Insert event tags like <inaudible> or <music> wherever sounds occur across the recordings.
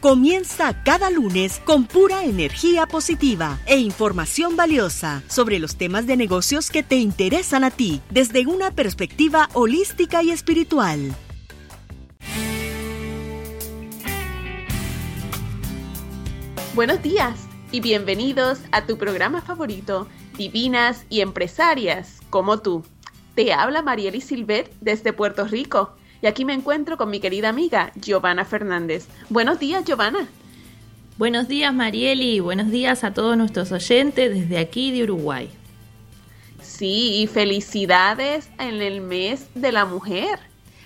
Comienza cada lunes con pura energía positiva e información valiosa sobre los temas de negocios que te interesan a ti desde una perspectiva holística y espiritual. Buenos días y bienvenidos a tu programa favorito divinas y empresarias como tú. Te habla Marieli Silvet desde Puerto Rico y aquí me encuentro con mi querida amiga Giovanna Fernández. Buenos días, Giovanna. Buenos días, Marieli, buenos días a todos nuestros oyentes desde aquí de Uruguay. Sí, y felicidades en el mes de la mujer.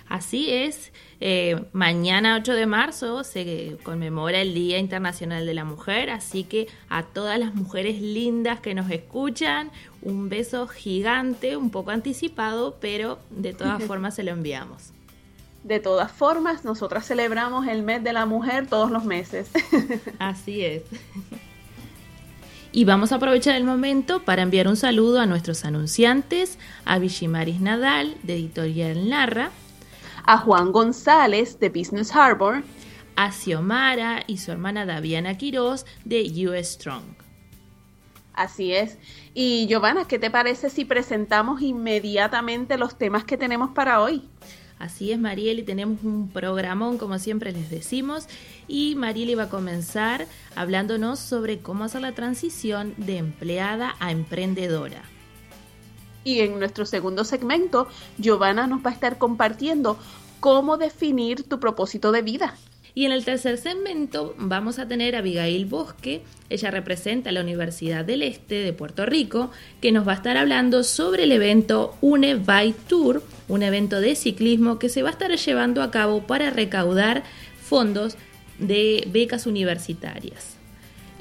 Así es, eh, mañana 8 de marzo se conmemora el Día Internacional de la Mujer, así que a todas las mujeres lindas que nos escuchan, un beso gigante, un poco anticipado, pero de todas <laughs> formas se lo enviamos. De todas formas, nosotras celebramos el mes de la mujer todos los meses. <laughs> Así es. Y vamos a aprovechar el momento para enviar un saludo a nuestros anunciantes, a Vigimaris Nadal, de Editorial Narra, a Juan González de Business Harbor, a Xiomara y su hermana Daviana Quiroz de US Strong. Así es. Y Giovanna, ¿qué te parece si presentamos inmediatamente los temas que tenemos para hoy? Así es, Marieli, tenemos un programón, como siempre les decimos, y Marieli va a comenzar hablándonos sobre cómo hacer la transición de empleada a emprendedora. Y en nuestro segundo segmento, Giovanna nos va a estar compartiendo cómo definir tu propósito de vida. Y en el tercer segmento vamos a tener a Abigail Bosque, ella representa la Universidad del Este de Puerto Rico, que nos va a estar hablando sobre el evento UNE Bike Tour, un evento de ciclismo que se va a estar llevando a cabo para recaudar fondos de becas universitarias.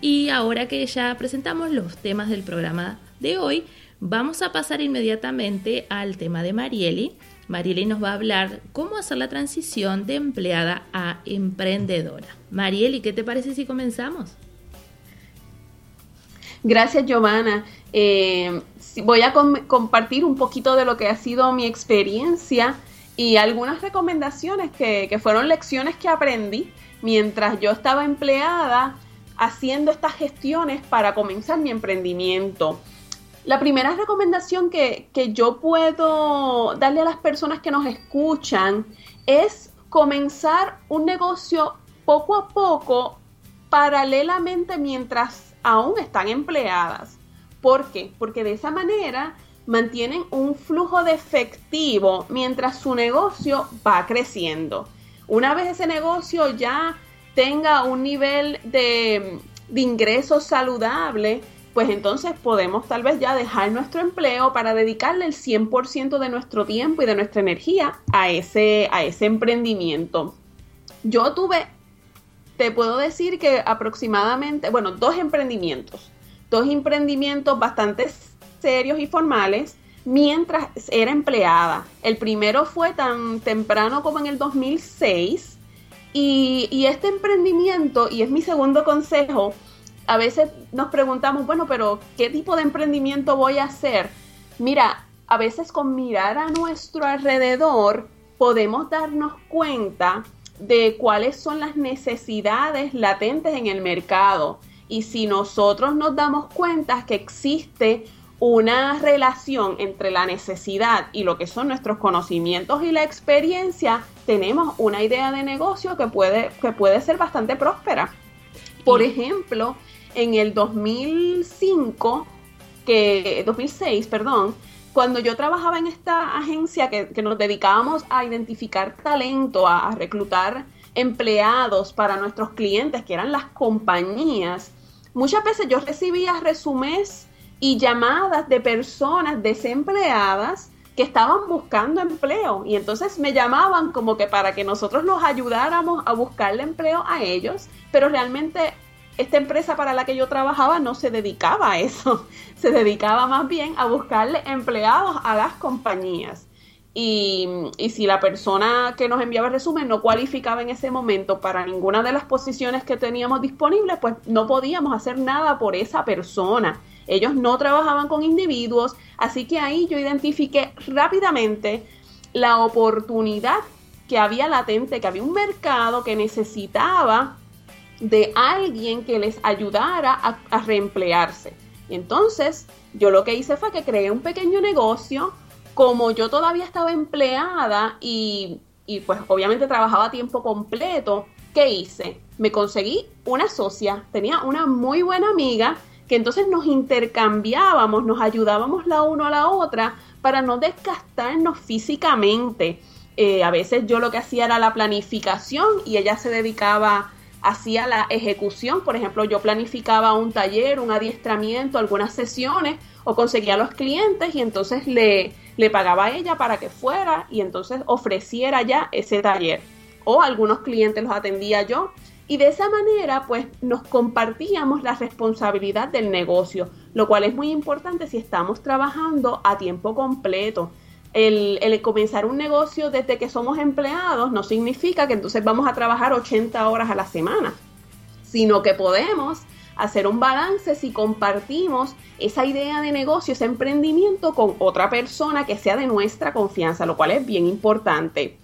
Y ahora que ya presentamos los temas del programa de hoy, Vamos a pasar inmediatamente al tema de Marieli. Marieli nos va a hablar cómo hacer la transición de empleada a emprendedora. Marieli, ¿qué te parece si comenzamos? Gracias, Giovanna. Eh, voy a compartir un poquito de lo que ha sido mi experiencia y algunas recomendaciones que, que fueron lecciones que aprendí mientras yo estaba empleada haciendo estas gestiones para comenzar mi emprendimiento. La primera recomendación que, yo puedo darle a las personas que nos escuchan es comenzar un negocio poco a poco, paralelamente mientras aún están empleadas. ¿Por qué? Porque de esa manera mantienen un flujo de efectivo mientras su negocio va creciendo. Una vez ese negocio ya tenga un nivel de, de ingresos saludable, pues entonces podemos tal vez ya dejar nuestro empleo para dedicarle el 100% de nuestro tiempo y de nuestra energía a ese, a ese emprendimiento. Yo tuve, te puedo decir que aproximadamente, bueno, dos emprendimientos, dos emprendimientos bastante serios y formales mientras era empleada. El primero fue tan temprano como en el 2006 y, y este emprendimiento, y es mi segundo consejo, a veces nos preguntamos, bueno, pero ¿qué tipo de emprendimiento voy a hacer? Mira, a veces con mirar a nuestro alrededor podemos darnos cuenta de cuáles son las necesidades latentes en el mercado. Y si nosotros nos damos cuenta que existe una relación entre la necesidad y lo que son nuestros conocimientos y la experiencia, tenemos una idea de negocio que puede, que puede ser bastante próspera. Por ejemplo, en el 2005, que 2006, perdón, cuando yo trabajaba en esta agencia que, nos dedicábamos a identificar talento, a, reclutar empleados para nuestros clientes, que eran las compañías, muchas veces yo recibía resúmenes y llamadas de personas desempleadas que estaban buscando empleo. Y entonces me llamaban como que para que nosotros los ayudáramos a buscarle empleo a ellos, pero realmente esta empresa para la que yo trabajaba no se dedicaba a eso, <laughs> se dedicaba más bien a buscarle empleados a las compañías. Y, si la persona que nos enviaba el resumen no cualificaba en ese momento para ninguna de las posiciones que teníamos disponibles, pues no podíamos hacer nada por esa persona. Ellos no trabajaban con individuos, así que ahí yo identifiqué rápidamente la oportunidad que había latente, que había un mercado que necesitaba de alguien que les ayudara a, reemplearse. Entonces yo lo que hice fue que creé un pequeño negocio, como yo todavía estaba empleada y, y pues obviamente trabajaba a tiempo completo, ¿qué hice? Me conseguí una socia, tenía una muy buena amiga que entonces nos intercambiábamos, nos ayudábamos la una a la otra para no desgastarnos físicamente. Eh, a veces yo lo que hacía era la planificación y ella se dedicaba hacía la ejecución, por ejemplo, yo planificaba un taller, un adiestramiento, algunas sesiones o conseguía a los clientes y entonces le, le pagaba a ella para que fuera y entonces ofreciera ya ese taller. O algunos clientes los atendía yo. Y de esa manera pues nos compartíamos la responsabilidad del negocio, lo cual es muy importante si estamos trabajando a tiempo completo el, comenzar un negocio desde que somos empleados no significa que entonces vamos a trabajar 80 horas a la semana, sino que podemos hacer un balance si compartimos esa idea de negocio, ese emprendimiento con otra persona que sea de nuestra confianza, lo cual es bien importante.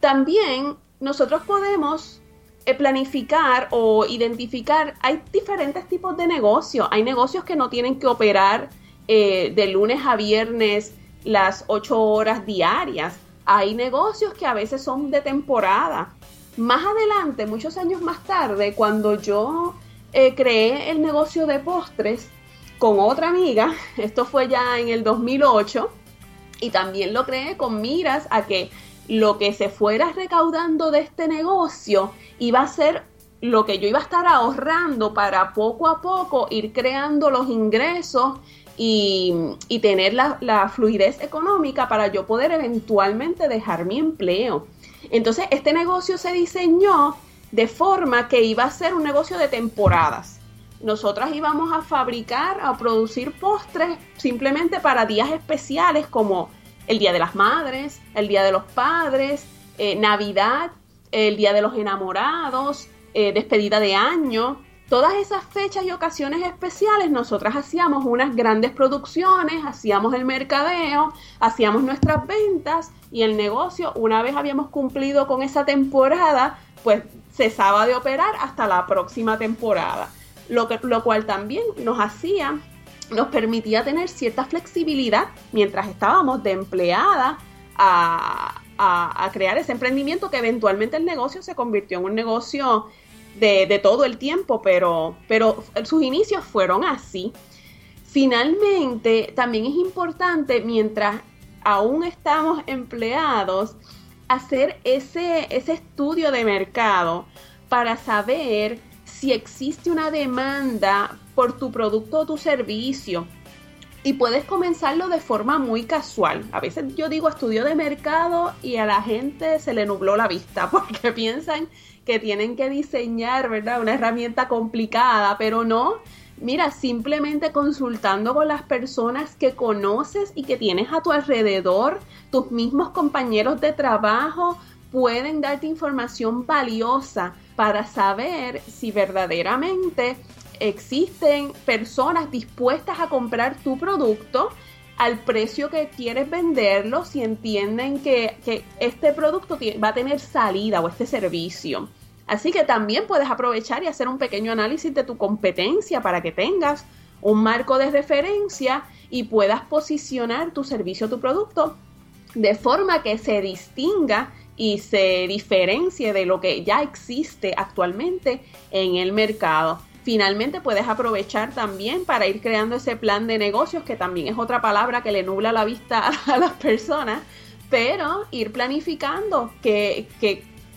También nosotros podemos eh, planificar o identificar, hay diferentes tipos de negocios, hay negocios que no tienen que operar eh, de lunes a viernes las ocho horas diarias. Hay negocios que a veces son de temporada. Más adelante, muchos años más tarde, cuando yo eh, creé el negocio de postres con otra amiga, <laughs> esto fue ya en el 2008, y también lo creé con miras a que lo que se fuera recaudando de este negocio iba a ser lo que yo iba a estar ahorrando para poco a poco ir creando los ingresos y, tener la, fluidez económica para yo poder eventualmente dejar mi empleo. Entonces, este negocio se diseñó de forma que iba a ser un negocio de temporadas. Nosotras íbamos a fabricar, a producir postres simplemente para días especiales como el Día de las Madres, el Día de los Padres, eh, Navidad, el Día de los Enamorados, eh, despedida de año. Todas esas fechas y ocasiones especiales, nosotras hacíamos unas grandes producciones, hacíamos el mercadeo, hacíamos nuestras ventas y el negocio, una vez habíamos cumplido con esa temporada, pues cesaba de operar hasta la próxima temporada. Lo, que, lo cual también nos hacía, nos permitía tener cierta flexibilidad mientras estábamos de empleada a, a crear ese emprendimiento que eventualmente el negocio se convirtió en un negocio de, todo el tiempo, pero, pero sus inicios fueron así. Finalmente, también es importante, mientras aún estamos empleados, hacer ese, ese estudio de mercado para saber si existe una demanda por tu producto o tu servicio. Y puedes comenzarlo de forma muy casual. A veces yo digo estudio de mercado y a la gente se le nubló la vista <laughs> porque piensan que tienen que diseñar, ¿verdad? Una herramienta complicada, pero no. Mira, simplemente consultando con las personas que conoces y que tienes a tu alrededor, tus mismos compañeros de trabajo, pueden darte información valiosa para saber si verdaderamente existen personas dispuestas a comprar tu producto al precio que quieres venderlo si entienden que, que este producto va a tener salida o este servicio. Así que también puedes aprovechar y hacer un pequeño análisis de tu competencia para que tengas un marco de referencia y puedas posicionar tu servicio o tu producto de forma que se distinga y se diferencie de lo que ya existe actualmente en el mercado. Finalmente puedes aprovechar también para ir creando ese plan de negocios, que también es otra palabra que le nubla la vista <laughs> a las personas, pero ir planificando que,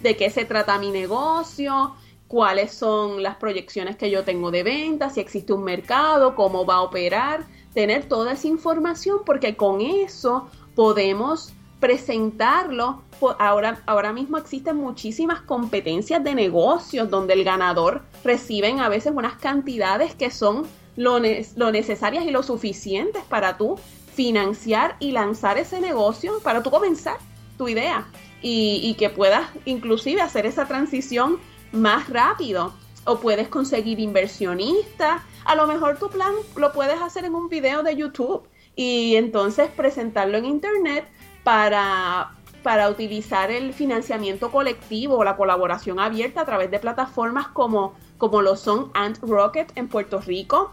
de qué se trata mi negocio, cuáles son las proyecciones que yo tengo de venta, si existe un mercado, cómo va a operar, tener toda esa información porque con eso podemos presentarlo. Ahora, ahora mismo existen muchísimas competencias de negocios donde el ganador reciben a veces unas cantidades que son lo, lo necesarias y lo suficientes para tú financiar y lanzar ese negocio, para tú comenzar tu idea y, y que puedas inclusive hacer esa transición más rápido. O puedes conseguir inversionistas. A lo mejor tu plan lo puedes hacer en un video de YouTube y entonces presentarlo en Internet para, para utilizar el financiamiento colectivo o la colaboración abierta a través de plataformas como, como lo son Ant Rocket en Puerto Rico,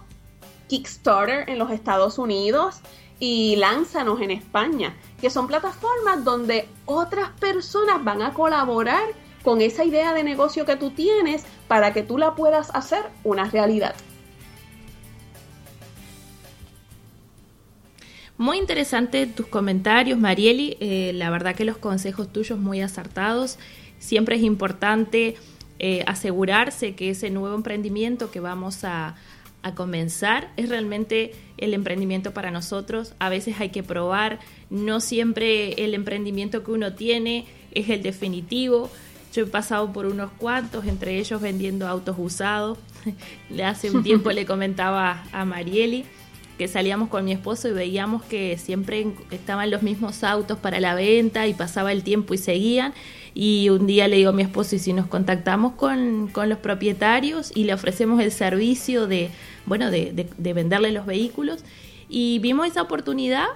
Kickstarter en los Estados Unidos y Lánzanos en España, que son plataformas donde otras personas van a colaborar con esa idea de negocio que tú tienes para que tú la puedas hacer una realidad. Muy interesante tus comentarios, Marieli. Eh, la verdad que los consejos tuyos muy acertados. Siempre es importante eh, asegurarse que ese nuevo emprendimiento que vamos a, a comenzar es realmente el emprendimiento para nosotros. A veces hay que probar. No siempre el emprendimiento que uno tiene es el definitivo. Yo he pasado por unos cuantos, entre ellos vendiendo autos usados. <laughs> Hace un tiempo le comentaba a Marieli que salíamos con mi esposo y veíamos que siempre estaban los mismos autos para la venta y pasaba el tiempo y seguían. Y un día le digo a mi esposo, y si nos contactamos con, los propietarios y le ofrecemos el servicio de, bueno, de, de venderle los vehículos. Y vimos esa oportunidad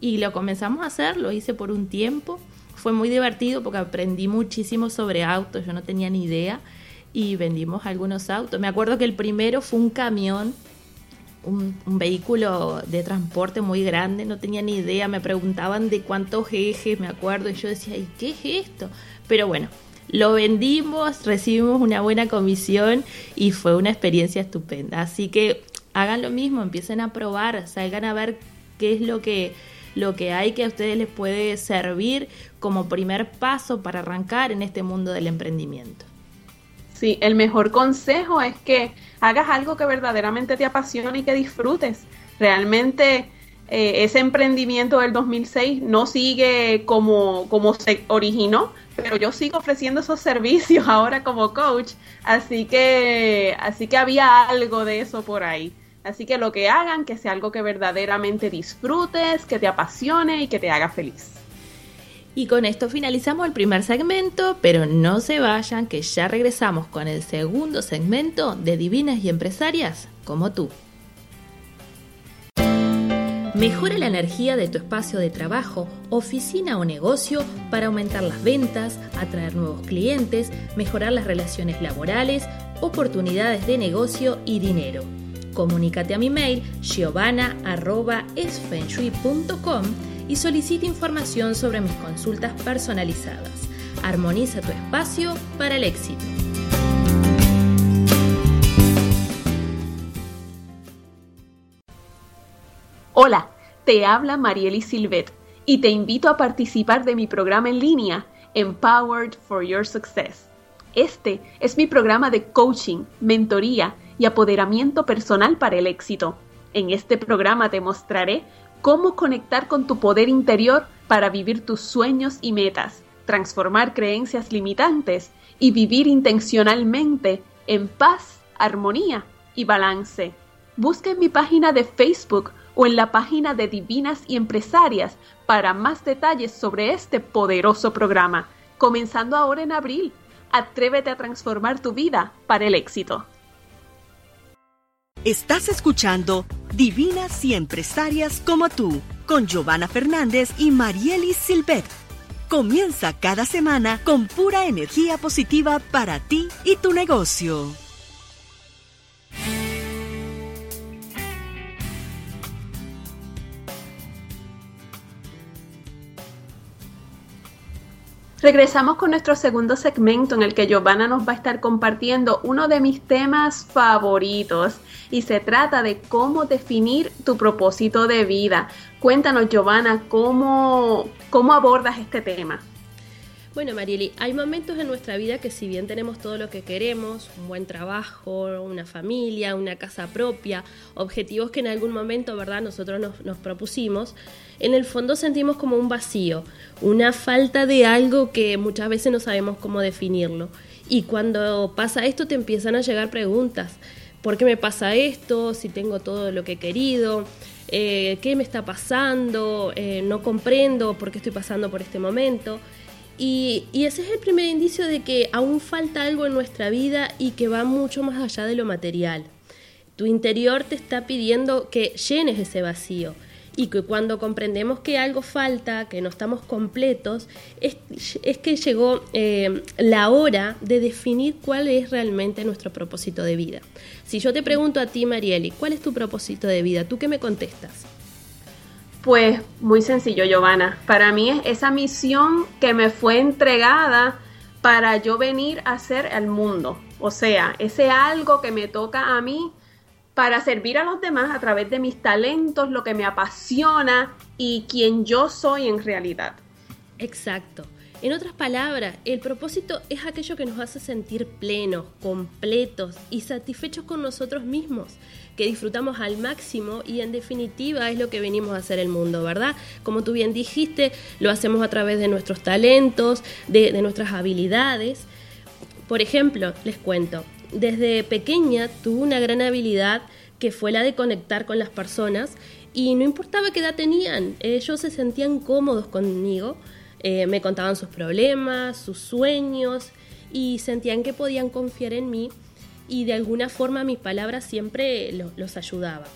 y lo comenzamos a hacer, lo hice por un tiempo. Fue muy divertido porque aprendí muchísimo sobre autos, yo no tenía ni idea y vendimos algunos autos. Me acuerdo que el primero fue un camión un, vehículo de transporte muy grande, no tenía ni idea, me preguntaban de cuántos ejes, me acuerdo, y yo decía, ¿y qué es esto? Pero bueno, lo vendimos, recibimos una buena comisión y fue una experiencia estupenda. Así que hagan lo mismo, empiecen a probar, salgan a ver qué es lo que, lo que hay que a ustedes les puede servir como primer paso para arrancar en este mundo del emprendimiento. Sí, el mejor consejo es que hagas algo que verdaderamente te apasione y que disfrutes. Realmente eh, ese emprendimiento del 2006 no sigue como, como se originó, pero yo sigo ofreciendo esos <laughs> servicios ahora como coach, así que, así que había algo de eso por ahí. Así que lo que hagan, que sea algo que verdaderamente disfrutes, que te apasione y que te haga feliz. Y con esto finalizamos el primer segmento, pero no se vayan que ya regresamos con el segundo segmento de Divinas y Empresarias como tú. Mejora la energía de tu espacio de trabajo, oficina o negocio para aumentar las ventas, atraer nuevos clientes, mejorar las relaciones laborales, oportunidades de negocio y dinero. Comunícate a mi mail giovanna.esfenshui.com y solicita información sobre mis consultas personalizadas. Armoniza tu espacio para el éxito. Hola, te habla Marieli Silvet y te invito a participar de mi programa en línea Empowered for Your Success. Este es mi programa de coaching, mentoría y apoderamiento personal para el éxito. En este programa te mostraré cómo conectar con tu poder interior para vivir tus sueños y metas, transformar creencias limitantes y vivir intencionalmente en paz, armonía y balance. Busca en mi página de Facebook o en la página de Divinas y Empresarias para más detalles sobre este poderoso programa, comenzando ahora en abril. Atrévete a transformar tu vida para el éxito. Estás escuchando Divinas y Empresarias como tú, con Giovanna Fernández y Marielis Silvet. Comienza cada semana con pura energía positiva para ti y tu negocio. Regresamos con nuestro segundo segmento en el que Giovanna nos va a estar compartiendo uno de mis temas favoritos y se trata de cómo definir tu propósito de vida. Cuéntanos Giovanna, ¿cómo, cómo abordas este tema? Bueno, Marieli, hay momentos en nuestra vida que si bien tenemos todo lo que queremos, un buen trabajo, una familia, una casa propia, objetivos que en algún momento, ¿verdad?, nosotros nos, propusimos, en el fondo sentimos como un vacío, una falta de algo que muchas veces no sabemos cómo definirlo. Y cuando pasa esto te empiezan a llegar preguntas. ¿Por qué me pasa esto? Si tengo todo lo que he querido, eh, ¿qué me está pasando? Eh, no comprendo por qué estoy pasando por este momento. Y, ese es el primer indicio de que aún falta algo en nuestra vida y que va mucho más allá de lo material. Tu interior te está pidiendo que llenes ese vacío y que cuando comprendemos que algo falta, que no estamos completos, es, que llegó eh, la hora de definir cuál es realmente nuestro propósito de vida. Si yo te pregunto a ti, Marieli, ¿cuál es tu propósito de vida? ¿Tú qué me contestas? Pues muy sencillo, Giovanna. Para mí es esa misión que me fue entregada para yo venir a hacer al mundo. O sea, ese algo que me toca a mí para servir a los demás a través de mis talentos, lo que me apasiona y quien yo soy en realidad. Exacto. En otras palabras, el propósito es aquello que nos hace sentir plenos, completos y satisfechos con nosotros mismos, que disfrutamos al máximo y en definitiva es lo que venimos a hacer el mundo, ¿verdad? Como tú bien dijiste, lo hacemos a través de nuestros talentos, de, de nuestras habilidades. Por ejemplo, les cuento, desde pequeña tuve una gran habilidad que fue la de conectar con las personas y no importaba qué edad tenían, ellos se sentían cómodos conmigo eh, me contaban sus problemas, sus sueños y sentían que podían confiar en mí y de alguna forma mis palabras siempre los ayudaba.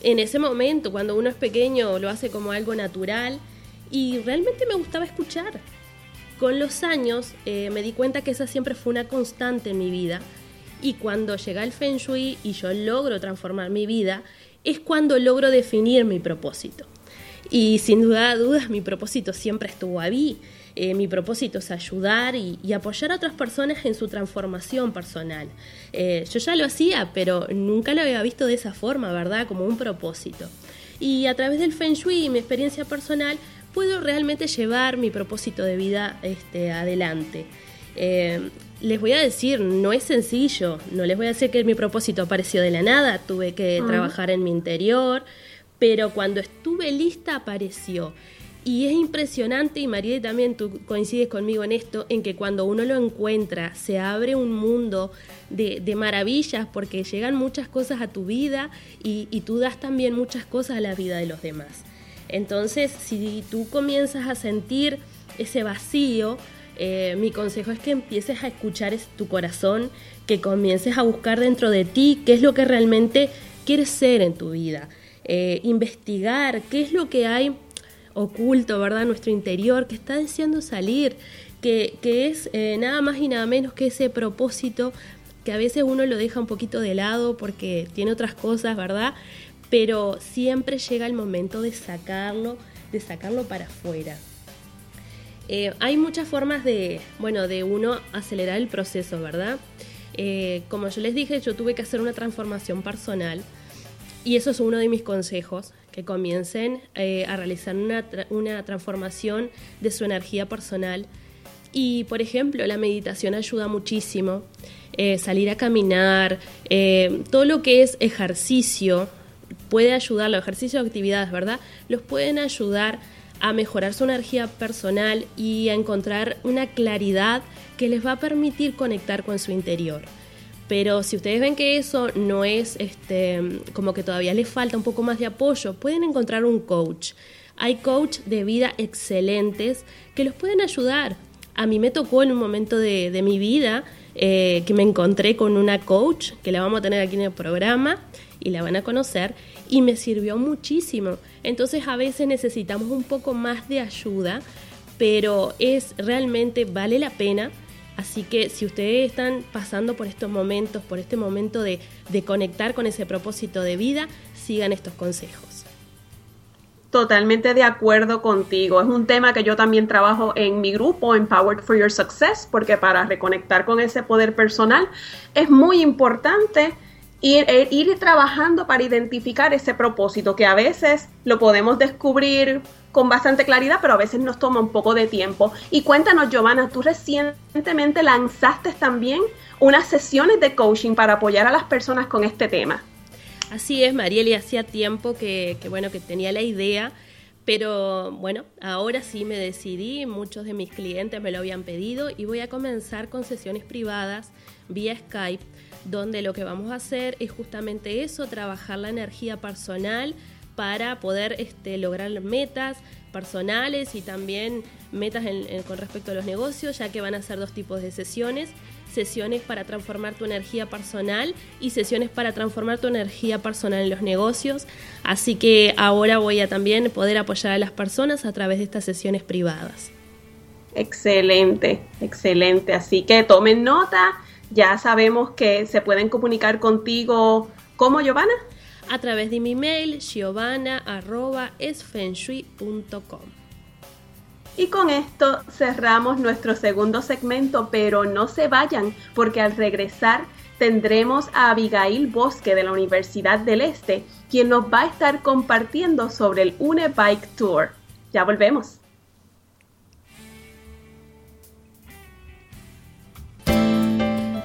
En ese momento, cuando uno es pequeño, lo hace como algo natural y realmente me gustaba escuchar. Con los años eh, me di cuenta que esa siempre fue una constante en mi vida y cuando llega el Feng Shui y yo logro transformar mi vida, es cuando logro definir mi propósito. Y sin duda dudas mi propósito siempre estuvo ahí. Eh, mi propósito es ayudar y, apoyar a otras personas en su transformación personal. Eh, yo ya lo hacía, pero nunca lo había visto de esa forma, ¿verdad? Como un propósito. Y a través del Feng Shui y mi experiencia personal, puedo realmente llevar mi propósito de vida este, adelante. Eh, les voy a decir, no es sencillo, no les voy a decir que mi propósito apareció de la nada, tuve que trabajar en mi interior, pero cuando estuve lista apareció. Y es impresionante, y María también tú coincides conmigo en esto, en que cuando uno lo encuentra se abre un mundo de, maravillas porque llegan muchas cosas a tu vida y, tú das también muchas cosas a la vida de los demás. Entonces, si tú comienzas a sentir ese vacío, eh, mi consejo es que empieces a escuchar tu corazón, que comiences a buscar dentro de ti qué es lo que realmente quieres ser en tu vida. Eh, investigar qué es lo que hay oculto, ¿verdad? nuestro interior, que está deseando salir, que, es eh, nada más y nada menos que ese propósito que a veces uno lo deja un poquito de lado porque tiene otras cosas, ¿verdad? Pero siempre llega el momento de sacarlo, de sacarlo para afuera. Eh, hay muchas formas de, bueno, de uno acelerar el proceso, ¿verdad? como yo les dije, yo tuve que hacer una transformación personal y eso es uno de mis consejos, que comiencen eh, a realizar una, una transformación de su energía personal. Y, por ejemplo, la meditación ayuda muchísimo. Eh, salir a caminar, eh, todo lo que es ejercicio puede ayudar, los ejercicios de actividades, ¿verdad? Los pueden ayudar a mejorar su energía personal y a encontrar una claridad que les va a permitir conectar con su interior. Pero si ustedes ven que eso no es este, como que todavía les falta un poco más de apoyo, pueden encontrar un coach. Hay coach de vida excelentes que los pueden ayudar. A mí me tocó en un momento de, mi vida eh, que me encontré con una coach, que la vamos a tener aquí en el programa y la van a conocer, y me sirvió muchísimo. Entonces a veces necesitamos un poco más de ayuda, pero es realmente vale la pena Así que si ustedes están pasando por estos momentos, por este momento de, conectar con ese propósito de vida, sigan estos consejos. Totalmente de acuerdo contigo. Es un tema que yo también trabajo en mi grupo, Empowered for Your Success, porque para reconectar con ese poder personal es muy importante ir, eh, ir trabajando para identificar ese propósito, que a veces lo podemos descubrir con bastante claridad, pero a veces nos toma un poco de tiempo. Y cuéntanos, Giovanna, tú recientemente lanzaste también unas sesiones de coaching para apoyar a las personas con este tema. Así es, Marieli, hacía tiempo que, bueno, que tenía la idea, pero bueno, ahora sí me decidí, muchos de mis clientes me lo habían pedido y voy a comenzar con sesiones privadas vía Skype, donde lo que vamos a hacer es justamente eso, trabajar la energía personal para poder este, lograr metas personales y también metas con respecto a los negocios, ya que van a ser dos tipos de sesiones sesiones para transformar tu energía personal y sesiones para transformar tu energía personal en los negocios. Así que ahora voy a también poder apoyar a las personas a través de estas sesiones privadas. Excelente, excelente. Así que tomen nota. Ya sabemos que se pueden comunicar contigo. ¿Cómo, Giovanna? A través de mi mail, giovanna.esfenshui.com. Y con esto cerramos nuestro segundo segmento, pero no se vayan porque al regresar tendremos a Abigail Bosque de la Universidad del Este, quien nos va a estar compartiendo sobre el UNE Bike Tour. Ya volvemos.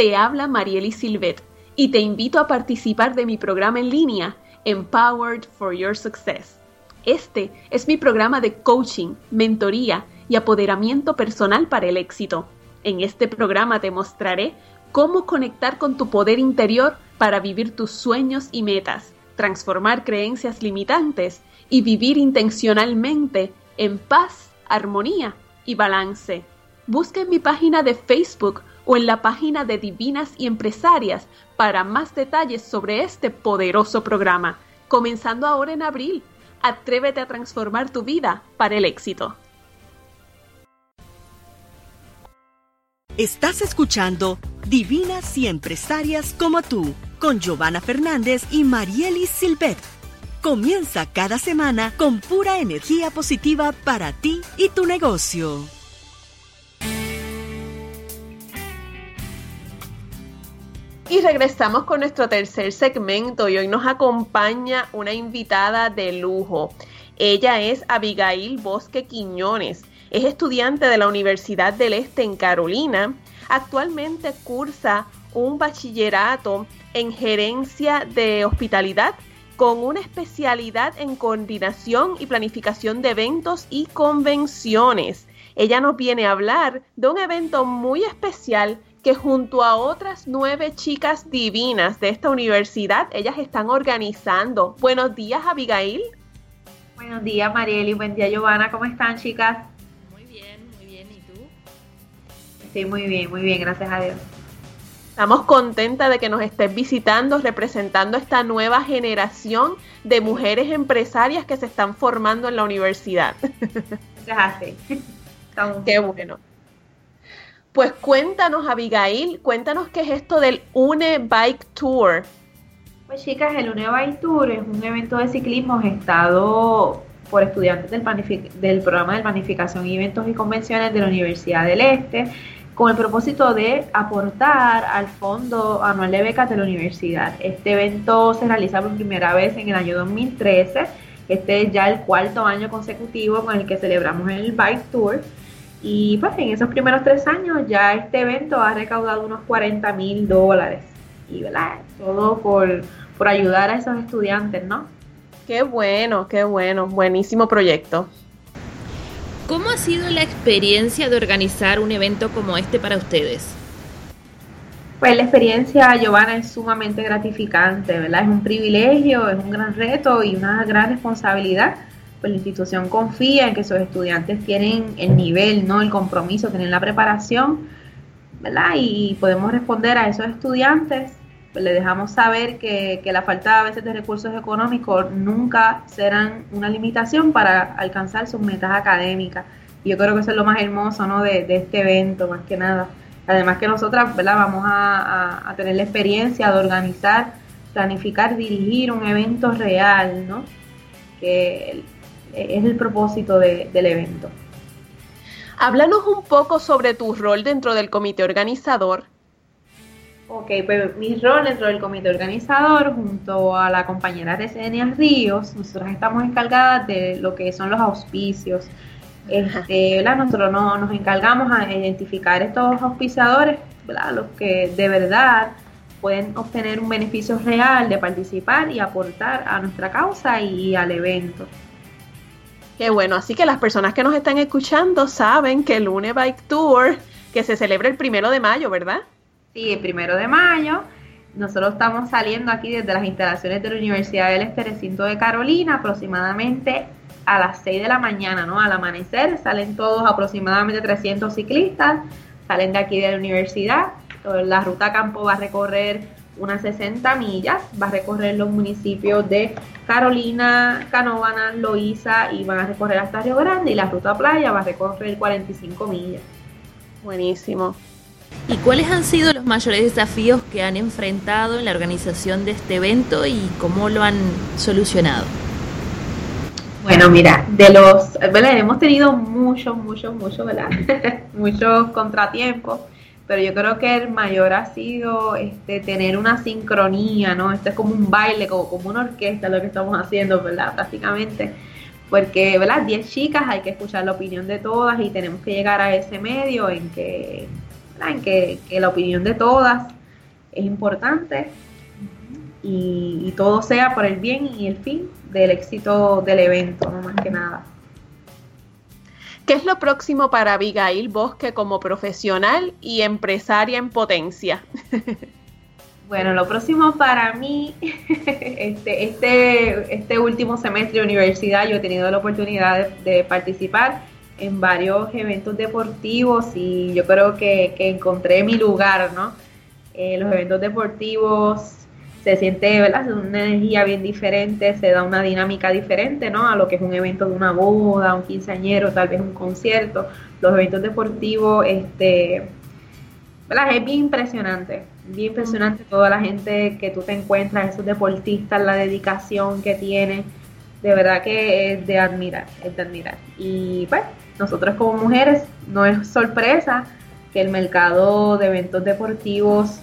te habla Marieli Silvet y te invito a participar de mi programa en línea Empowered for Your Success este es mi programa de coaching, mentoría y apoderamiento personal para el éxito. En este programa te mostraré cómo conectar con tu poder interior para vivir tus sueños y metas, transformar creencias limitantes y vivir intencionalmente en paz, armonía y balance. Busca en mi página de Facebook o en la página de Divinas y Empresarias para más detalles sobre este poderoso programa, comenzando ahora en abril Atrévete a transformar tu vida para el éxito. Estás escuchando Divinas y Empresarias como tú, con Giovanna Fernández y Marielis Silvet. Comienza cada semana con pura energía positiva para ti y tu negocio. Y regresamos con nuestro tercer segmento y hoy nos acompaña una invitada de lujo. Ella es Abigail Bosque Quiñones. Es estudiante de la Universidad del Este en Carolina. Actualmente cursa un bachillerato en gerencia de hospitalidad con una especialidad en coordinación y planificación de eventos y convenciones. Ella nos viene a hablar de un evento muy especial que junto a otras nueve chicas divinas de esta universidad, ellas están organizando. Buenos días, Abigail. Buenos días, Marieli. Buen día, Giovanna. ¿Cómo están, chicas? Muy bien, muy bien. ¿Y tú? Sí, muy bien, muy bien. Gracias a Dios. Estamos contentas de que nos estés visitando, representando esta nueva generación de mujeres empresarias que se están formando en la universidad. <laughs> Gracias. Qué bueno. Pues cuéntanos, Abigail, cuéntanos qué es esto del UNE Bike Tour. Pues chicas, el UNE Bike Tour es un evento de ciclismo gestado por estudiantes del, del programa de planificación, eventos y convenciones de la Universidad del Este, con el propósito de aportar al fondo anual de becas de la universidad. Este evento se realiza por primera vez en el año 2013. Este es ya el cuarto año consecutivo con el que celebramos el Bike Tour. Y pues en esos primeros tres años ya este evento ha recaudado unos 40 mil dólares. Y ¿verdad? todo por, por ayudar a esos estudiantes, ¿no? Qué bueno, qué bueno, buenísimo proyecto. ¿Cómo ha sido la experiencia de organizar un evento como este para ustedes? Pues la experiencia, Giovanna, es sumamente gratificante, ¿verdad? Es un privilegio, es un gran reto y una gran responsabilidad pues la institución confía en que sus estudiantes tienen el nivel, ¿no? El compromiso, tienen la preparación, ¿verdad? Y podemos responder a esos estudiantes, pues le dejamos saber que, la falta a veces de recursos económicos nunca serán una limitación para alcanzar sus metas académicas. Y yo creo que eso es lo más hermoso, ¿no? De, este evento, más que nada. Además que nosotras, ¿verdad? Vamos a, a tener la experiencia de organizar, planificar, dirigir un evento real, ¿no? Que es el propósito del evento. Háblanos un poco sobre tu rol dentro del comité organizador. Ok, pues mi rol dentro del comité organizador, junto a la compañera Resenia Ríos, nosotros estamos encargadas de lo que son los auspicios. Este, nosotros no, nos encargamos a identificar estos auspiciadores, los que de verdad pueden obtener un beneficio real de participar y aportar a nuestra causa y al evento. Qué bueno, así que las personas que nos están escuchando saben que el Une Bike Tour, que se celebra el primero de mayo, ¿verdad? Sí, el primero de mayo. Nosotros estamos saliendo aquí desde las instalaciones de la Universidad del Este Recinto de Carolina, aproximadamente a las 6 de la mañana, ¿no? Al amanecer, salen todos aproximadamente 300 ciclistas, salen de aquí de la universidad. La ruta campo va a recorrer unas 60 millas, va a recorrer los municipios de Carolina, Canóvana, Loíza y van a recorrer hasta Río Grande y la ruta playa va a recorrer 45 millas. Buenísimo. ¿Y cuáles han sido los mayores desafíos que han enfrentado en la organización de este evento y cómo lo han solucionado? Bueno, mira, de los, ¿verdad? hemos tenido muchos, muchos, muchos, ¿verdad? <laughs> muchos contratiempos pero yo creo que el mayor ha sido este, tener una sincronía, ¿no? Esto es como un baile, como, como una orquesta lo que estamos haciendo, ¿verdad? Prácticamente, porque, ¿verdad? Diez chicas, hay que escuchar la opinión de todas y tenemos que llegar a ese medio en que, En que, la opinión de todas es importante y, y todo sea por el bien y el fin del éxito del evento, no más que nada. ¿Qué es lo próximo para Abigail Bosque como profesional y empresaria en potencia? <laughs> Bueno, lo próximo para mí, <laughs> este, este, este último semestre de universidad yo he tenido la oportunidad de, participar en varios eventos deportivos y yo creo que, encontré mi lugar, ¿no? Eh, los eventos deportivos se siente, ¿verdad? Una energía bien diferente, se da una dinámica diferente, ¿no? A lo que es un evento de una boda, un quinceañero, tal vez un concierto. Los eventos deportivos, este, ¿verdad? Es bien impresionante, bien impresionante toda la gente que tú te encuentras, esos deportistas, la dedicación que tienen, de verdad que es de admirar, es de admirar. Y pues, nosotros como mujeres, no es sorpresa que el mercado de eventos deportivos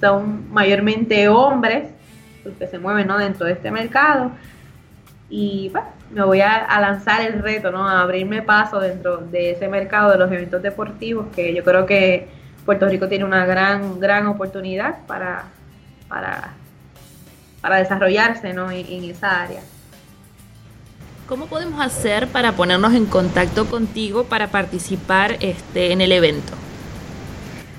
son mayormente hombres los que se mueven ¿no? dentro de este mercado. Y bueno, me voy a, lanzar el reto, ¿no? A abrirme paso dentro de ese mercado de los eventos deportivos, que yo creo que Puerto Rico tiene una gran, gran oportunidad para, para, para desarrollarse ¿no? en, en esa área. ¿Cómo podemos hacer para ponernos en contacto contigo para participar este, en el evento?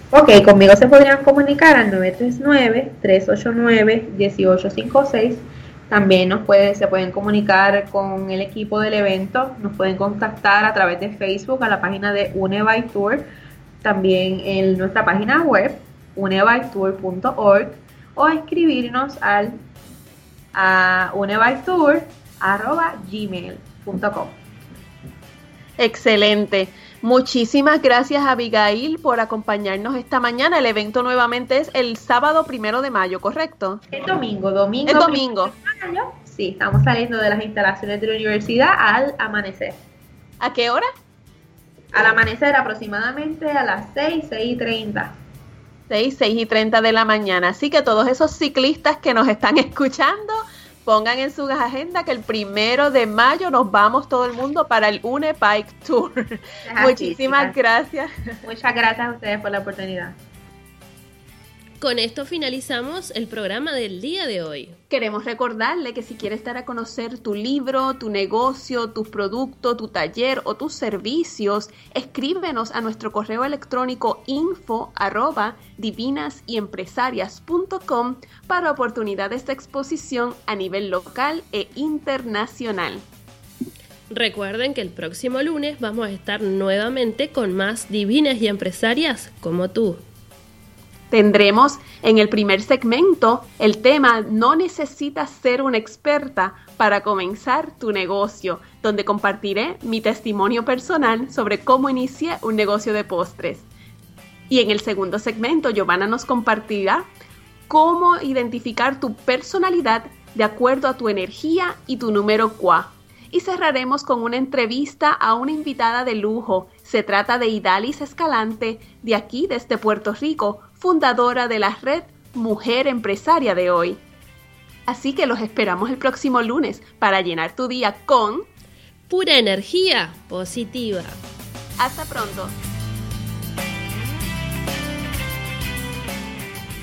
Ok, conmigo se podrían comunicar al 939-389-1856. También nos puede, se pueden comunicar con el equipo del evento, nos pueden contactar a través de Facebook a la página de Tour, también en nuestra página web unebytour.org o escribirnos al a gmail.com. Excelente. Muchísimas gracias Abigail por acompañarnos esta mañana. El evento nuevamente es el sábado primero de mayo, ¿correcto? El domingo, domingo. El domingo. Sí, estamos saliendo de las instalaciones de la universidad al amanecer. ¿A qué hora? Al amanecer aproximadamente a las 6, 6 y 30. 6, 6 y 30 de la mañana. Así que todos esos ciclistas que nos están <laughs> escuchando, pongan en su agenda que el primero de mayo nos vamos todo el mundo para el UNE Bike Tour. Muchísimas gracias. Muchas gracias a ustedes por la oportunidad. Con esto finalizamos el programa del día de hoy. Queremos recordarle que si quiere estar a conocer tu libro, tu negocio, tu producto, tu taller o tus servicios, escríbenos a nuestro correo electrónico info arroba divinasyempresarias.com para oportunidades de exposición a nivel local e internacional. Recuerden que el próximo lunes vamos a estar nuevamente con más divinas y empresarias como tú. Tendremos en el primer segmento el tema No necesitas ser una experta para comenzar tu negocio, donde compartiré mi testimonio personal sobre cómo inicié un negocio de postres. Y en el segundo segmento, Giovanna nos compartirá cómo identificar tu personalidad de acuerdo a tu energía y tu número QA. Y cerraremos con una entrevista a una invitada de lujo. Se trata de Idalis Escalante, de aquí, desde Puerto Rico, fundadora de la red Mujer Empresaria de hoy. Así que los esperamos el próximo lunes para llenar tu día con pura energía positiva. Hasta pronto.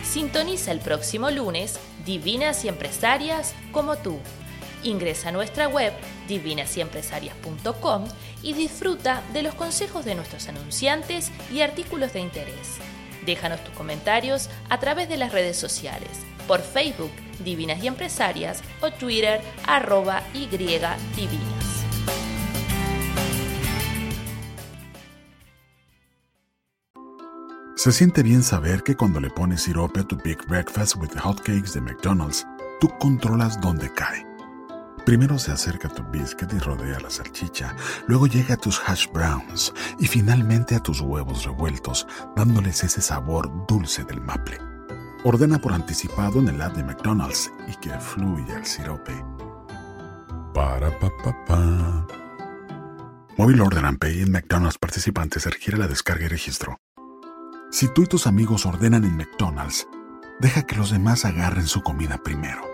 Sintoniza el próximo lunes Divinas y Empresarias como tú. Ingresa a nuestra web divinasyempresarias.com y disfruta de los consejos de nuestros anunciantes y artículos de interés. Déjanos tus comentarios a través de las redes sociales, por Facebook Divinas y Empresarias o Twitter arroba y divinas. Se siente bien saber que cuando le pones sirope a tu Big Breakfast with Hotcakes de McDonald's, tú controlas dónde cae. Primero se acerca tu biscuit y rodea la salchicha, luego llega a tus hash browns y finalmente a tus huevos revueltos, dándoles ese sabor dulce del maple. Ordena por anticipado en el app de McDonald's y que fluya el sirope. Para pa pa pa. Móvil Order and Pay en McDonald's participantes requiere la descarga y registro. Si tú y tus amigos ordenan en McDonald's, deja que los demás agarren su comida primero.